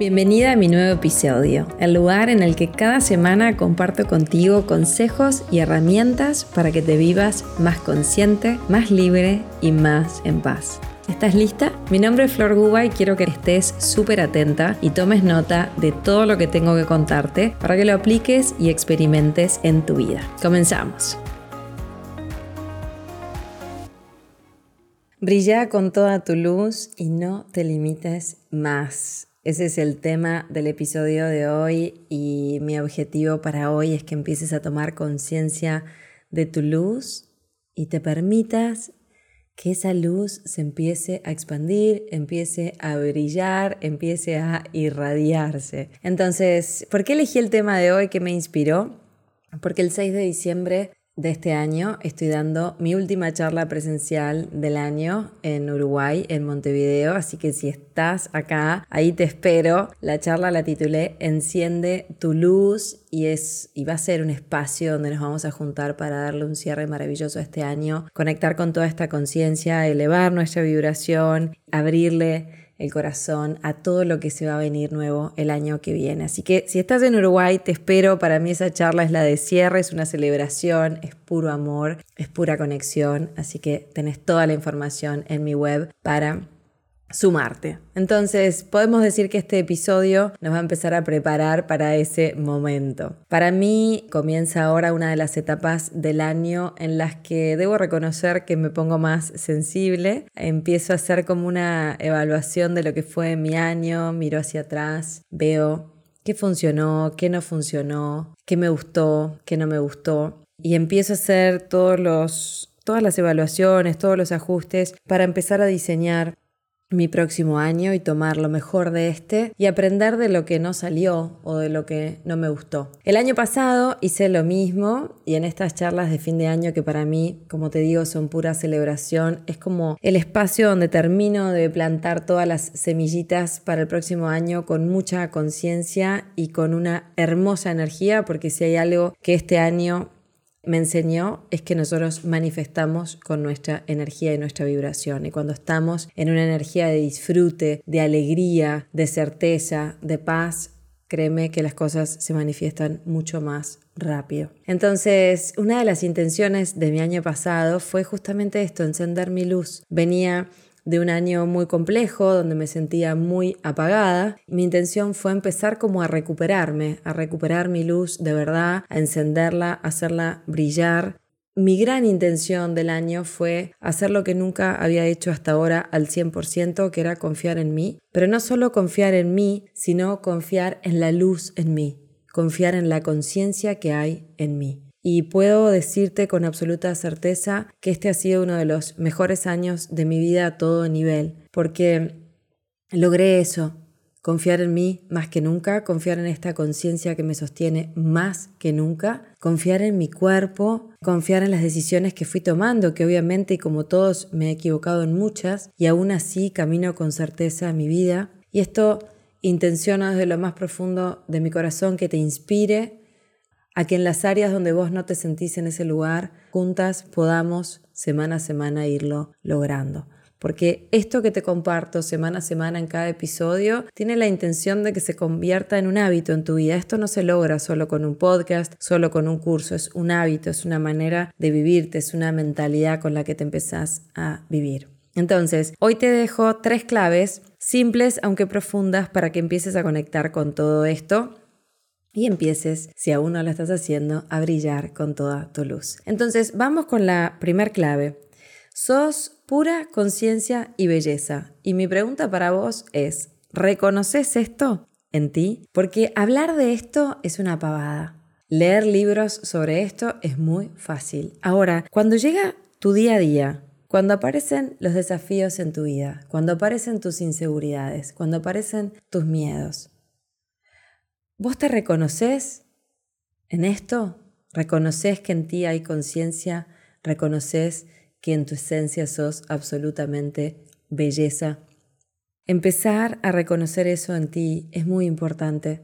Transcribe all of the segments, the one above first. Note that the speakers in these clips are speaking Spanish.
Bienvenida a mi nuevo episodio, el lugar en el que cada semana comparto contigo consejos y herramientas para que te vivas más consciente, más libre y más en paz. ¿Estás lista? Mi nombre es Flor Guba y quiero que estés súper atenta y tomes nota de todo lo que tengo que contarte para que lo apliques y experimentes en tu vida. Comenzamos. Brilla con toda tu luz y no te limites más. Ese es el tema del episodio de hoy y mi objetivo para hoy es que empieces a tomar conciencia de tu luz y te permitas que esa luz se empiece a expandir, empiece a brillar, empiece a irradiarse. Entonces, ¿por qué elegí el tema de hoy que me inspiró? Porque el 6 de diciembre de este año estoy dando mi última charla presencial del año en Uruguay, en Montevideo, así que si estás acá, ahí te espero. La charla la titulé Enciende tu luz y, es, y va a ser un espacio donde nos vamos a juntar para darle un cierre maravilloso a este año, conectar con toda esta conciencia, elevar nuestra vibración, abrirle el corazón a todo lo que se va a venir nuevo el año que viene. Así que si estás en Uruguay, te espero. Para mí esa charla es la de cierre, es una celebración, es puro amor, es pura conexión. Así que tenés toda la información en mi web para sumarte. Entonces, podemos decir que este episodio nos va a empezar a preparar para ese momento. Para mí comienza ahora una de las etapas del año en las que debo reconocer que me pongo más sensible. Empiezo a hacer como una evaluación de lo que fue mi año, miro hacia atrás, veo qué funcionó, qué no funcionó, qué me gustó, qué no me gustó. Y empiezo a hacer todos los todas las evaluaciones, todos los ajustes para empezar a diseñar mi próximo año y tomar lo mejor de este y aprender de lo que no salió o de lo que no me gustó. El año pasado hice lo mismo y en estas charlas de fin de año que para mí, como te digo, son pura celebración, es como el espacio donde termino de plantar todas las semillitas para el próximo año con mucha conciencia y con una hermosa energía porque si hay algo que este año me enseñó es que nosotros manifestamos con nuestra energía y nuestra vibración. Y cuando estamos en una energía de disfrute, de alegría, de certeza, de paz, créeme que las cosas se manifiestan mucho más rápido. Entonces, una de las intenciones de mi año pasado fue justamente esto, encender mi luz. Venía de un año muy complejo, donde me sentía muy apagada. Mi intención fue empezar como a recuperarme, a recuperar mi luz de verdad, a encenderla, a hacerla brillar. Mi gran intención del año fue hacer lo que nunca había hecho hasta ahora al 100%, que era confiar en mí. Pero no solo confiar en mí, sino confiar en la luz en mí, confiar en la conciencia que hay en mí. Y puedo decirte con absoluta certeza que este ha sido uno de los mejores años de mi vida a todo nivel, porque logré eso, confiar en mí más que nunca, confiar en esta conciencia que me sostiene más que nunca, confiar en mi cuerpo, confiar en las decisiones que fui tomando, que obviamente y como todos me he equivocado en muchas, y aún así camino con certeza mi vida. Y esto intenciono desde lo más profundo de mi corazón que te inspire a que en las áreas donde vos no te sentís en ese lugar, juntas podamos semana a semana irlo logrando. Porque esto que te comparto semana a semana en cada episodio tiene la intención de que se convierta en un hábito en tu vida. Esto no se logra solo con un podcast, solo con un curso, es un hábito, es una manera de vivirte, es una mentalidad con la que te empezás a vivir. Entonces, hoy te dejo tres claves simples aunque profundas para que empieces a conectar con todo esto y empieces, si aún no lo estás haciendo, a brillar con toda tu luz. Entonces, vamos con la primer clave. Sos pura conciencia y belleza. Y mi pregunta para vos es, ¿reconoces esto en ti? Porque hablar de esto es una pavada. Leer libros sobre esto es muy fácil. Ahora, cuando llega tu día a día, cuando aparecen los desafíos en tu vida, cuando aparecen tus inseguridades, cuando aparecen tus miedos, ¿Vos te reconoces en esto? ¿Reconoces que en ti hay conciencia? ¿Reconoces que en tu esencia sos absolutamente belleza? Empezar a reconocer eso en ti es muy importante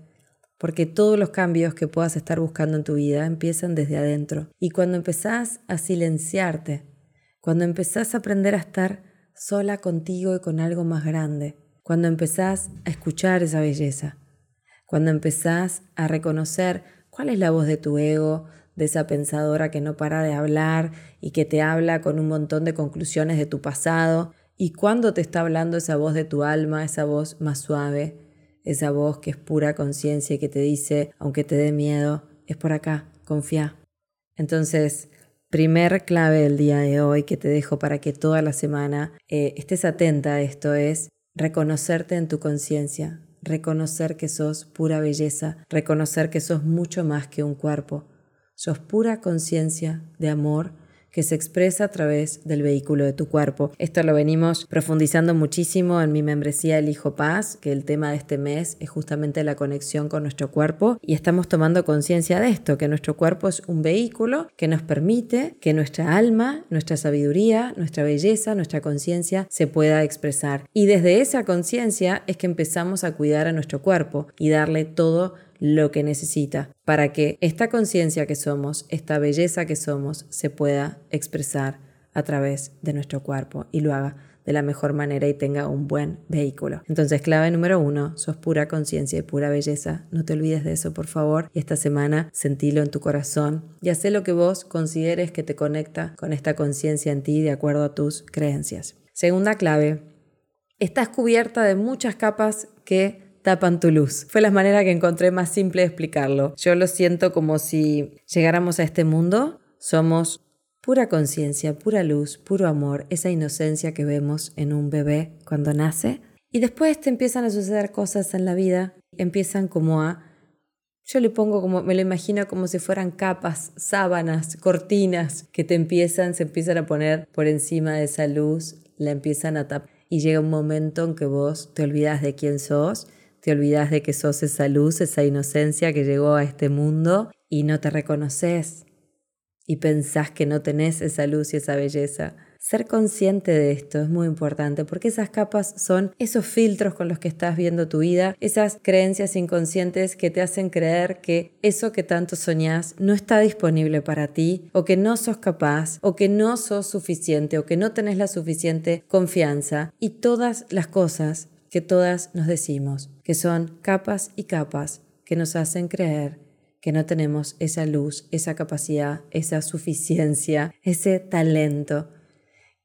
porque todos los cambios que puedas estar buscando en tu vida empiezan desde adentro. Y cuando empezás a silenciarte, cuando empezás a aprender a estar sola contigo y con algo más grande, cuando empezás a escuchar esa belleza, cuando empezás a reconocer cuál es la voz de tu ego, de esa pensadora que no para de hablar y que te habla con un montón de conclusiones de tu pasado, y cuando te está hablando esa voz de tu alma, esa voz más suave, esa voz que es pura conciencia y que te dice, aunque te dé miedo, es por acá, confía. Entonces, primer clave del día de hoy que te dejo para que toda la semana eh, estés atenta a esto es reconocerte en tu conciencia, reconocer que sos pura belleza, reconocer que sos mucho más que un cuerpo, sos pura conciencia de amor que se expresa a través del vehículo de tu cuerpo. Esto lo venimos profundizando muchísimo en mi membresía El Hijo Paz, que el tema de este mes es justamente la conexión con nuestro cuerpo y estamos tomando conciencia de esto, que nuestro cuerpo es un vehículo que nos permite que nuestra alma, nuestra sabiduría, nuestra belleza, nuestra conciencia se pueda expresar. Y desde esa conciencia es que empezamos a cuidar a nuestro cuerpo y darle todo lo que necesita para que esta conciencia que somos, esta belleza que somos, se pueda expresar a través de nuestro cuerpo y lo haga de la mejor manera y tenga un buen vehículo. Entonces, clave número uno, sos pura conciencia y pura belleza. No te olvides de eso, por favor. Y esta semana sentilo en tu corazón y haz lo que vos consideres que te conecta con esta conciencia en ti de acuerdo a tus creencias. Segunda clave, estás cubierta de muchas capas que tapan tu luz. Fue la manera que encontré más simple de explicarlo. Yo lo siento como si llegáramos a este mundo, somos pura conciencia, pura luz, puro amor, esa inocencia que vemos en un bebé cuando nace. Y después te empiezan a suceder cosas en la vida, empiezan como a... Yo le pongo como, me lo imagino como si fueran capas, sábanas, cortinas que te empiezan, se empiezan a poner por encima de esa luz, la empiezan a tapar. Y llega un momento en que vos te olvidas de quién sos te olvidas de que sos esa luz, esa inocencia que llegó a este mundo y no te reconoces y pensás que no tenés esa luz y esa belleza. Ser consciente de esto es muy importante porque esas capas son esos filtros con los que estás viendo tu vida, esas creencias inconscientes que te hacen creer que eso que tanto soñás no está disponible para ti o que no sos capaz o que no sos suficiente o que no tenés la suficiente confianza y todas las cosas que todas nos decimos, que son capas y capas que nos hacen creer que no tenemos esa luz, esa capacidad, esa suficiencia, ese talento.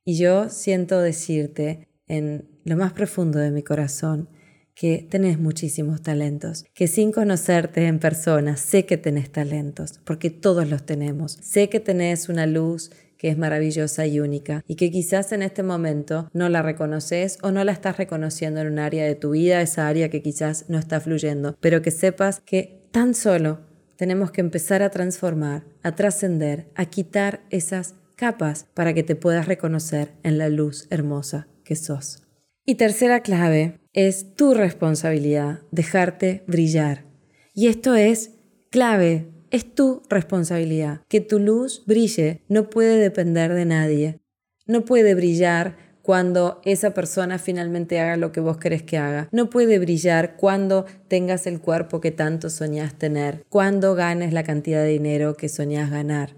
Y yo siento decirte en lo más profundo de mi corazón que tenés muchísimos talentos, que sin conocerte en persona sé que tenés talentos, porque todos los tenemos. Sé que tenés una luz que es maravillosa y única y que quizás en este momento no la reconoces o no la estás reconociendo en un área de tu vida, esa área que quizás no está fluyendo, pero que sepas que tan solo tenemos que empezar a transformar, a trascender, a quitar esas capas para que te puedas reconocer en la luz hermosa que sos. Y tercera clave es tu responsabilidad, dejarte brillar. Y esto es clave es tu responsabilidad. Que tu luz brille no puede depender de nadie. No puede brillar cuando esa persona finalmente haga lo que vos querés que haga. No puede brillar cuando tengas el cuerpo que tanto soñás tener, cuando ganes la cantidad de dinero que soñás ganar.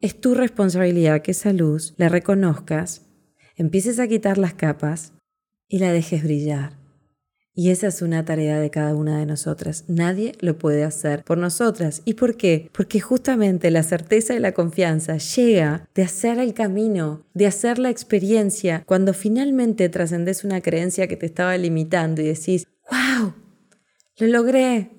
Es tu responsabilidad que esa luz la reconozcas, empieces a quitar las capas y la dejes brillar. Y esa es una tarea de cada una de nosotras. Nadie lo puede hacer por nosotras. ¿Y por qué? Porque justamente la certeza y la confianza llega de hacer el camino, de hacer la experiencia, cuando finalmente trascendes una creencia que te estaba limitando y decís, wow, lo logré.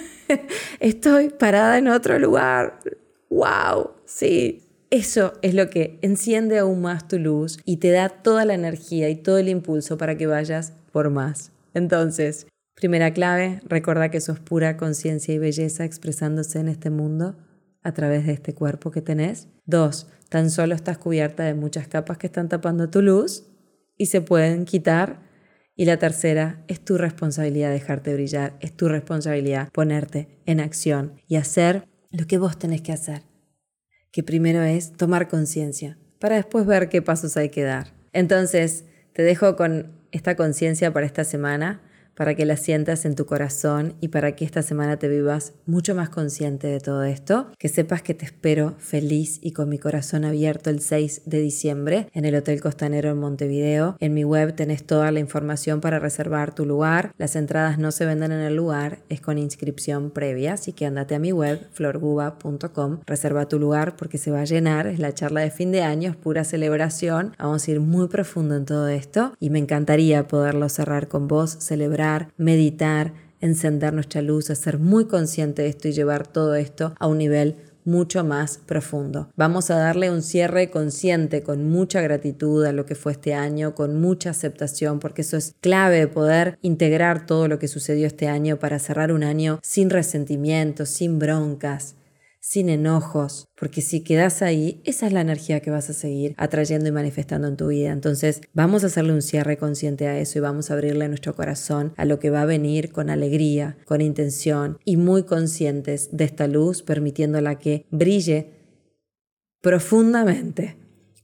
Estoy parada en otro lugar. Wow, sí, eso es lo que enciende aún más tu luz y te da toda la energía y todo el impulso para que vayas por más. Entonces, primera clave, recuerda que sos pura conciencia y belleza expresándose en este mundo a través de este cuerpo que tenés. Dos, tan solo estás cubierta de muchas capas que están tapando tu luz y se pueden quitar. Y la tercera, es tu responsabilidad dejarte brillar, es tu responsabilidad ponerte en acción y hacer lo que vos tenés que hacer. Que primero es tomar conciencia, para después ver qué pasos hay que dar. Entonces, te dejo con esta conciencia para esta semana, para que la sientas en tu corazón y para que esta semana te vivas mucho más consciente de todo esto. Que sepas que te espero feliz y con mi corazón abierto el 6 de diciembre en el Hotel Costanero en Montevideo. En mi web tenés toda la información para reservar tu lugar. Las entradas no se venden en el lugar, es con inscripción previa, así que andate a mi web florguba.com, reserva tu lugar porque se va a llenar, es la charla de fin de año, es pura celebración. Vamos a ir muy profundo en todo esto y me encantaría poderlo cerrar con vos, celebrar, meditar, encender nuestra luz, ser muy consciente de esto y llevar todo esto a un nivel mucho más profundo. Vamos a darle un cierre consciente, con mucha gratitud a lo que fue este año, con mucha aceptación, porque eso es clave, poder integrar todo lo que sucedió este año para cerrar un año sin resentimientos, sin broncas, sin enojos, porque si quedas ahí, esa es la energía que vas a seguir atrayendo y manifestando en tu vida. Entonces, vamos a hacerle un cierre consciente a eso y vamos a abrirle nuestro corazón a lo que va a venir con alegría, con intención y muy conscientes de esta luz, permitiéndola que brille profundamente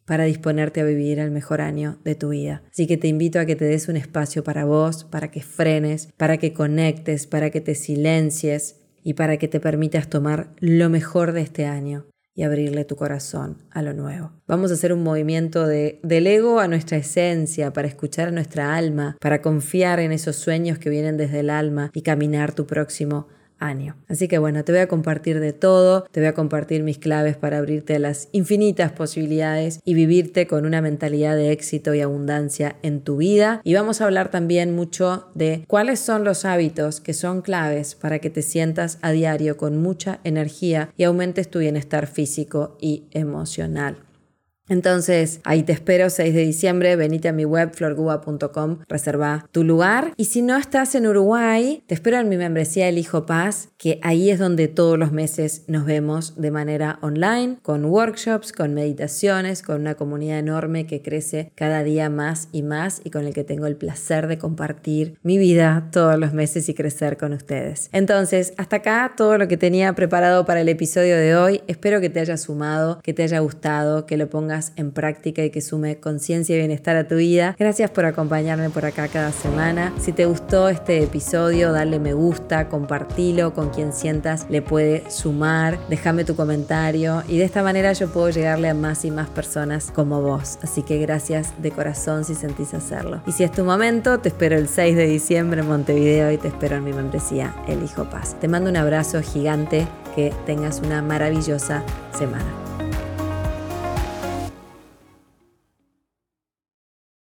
para disponerte a vivir el mejor año de tu vida. Así que te invito a que te des un espacio para vos, para que frenes, para que conectes, para que te silencies, y para que te permitas tomar lo mejor de este año y abrirle tu corazón a lo nuevo. Vamos a hacer un movimiento de, del ego a nuestra esencia, para escuchar a nuestra alma, para confiar en esos sueños que vienen desde el alma y caminar tu próximo Así que bueno, te voy a compartir de todo, te voy a compartir mis claves para abrirte a las infinitas posibilidades y vivirte con una mentalidad de éxito y abundancia en tu vida. Y vamos a hablar también mucho de cuáles son los hábitos que son claves para que te sientas a diario con mucha energía y aumentes tu bienestar físico y emocional. Entonces, ahí te espero 6 de diciembre, venite a mi web florguba.com, reserva tu lugar. Y si no estás en Uruguay, te espero en mi membresía El Hijo Paz, que ahí es donde todos los meses nos vemos de manera online, con workshops, con meditaciones, con una comunidad enorme que crece cada día más y más y con el que tengo el placer de compartir mi vida todos los meses y crecer con ustedes. Entonces, hasta acá todo lo que tenía preparado para el episodio de hoy. Espero que te haya sumado, que te haya gustado, que lo pongas en práctica y que sume conciencia y bienestar a tu vida. Gracias por acompañarme por acá cada semana. Si te gustó este episodio, dale me gusta, compartilo con quien sientas le puede sumar, déjame tu comentario y de esta manera yo puedo llegarle a más y más personas como vos. Así que gracias de corazón si sentís hacerlo. Y si es tu momento, te espero el 6 de diciembre en Montevideo y te espero en mi membresía El Hijo Paz. Te mando un abrazo gigante, que tengas una maravillosa semana.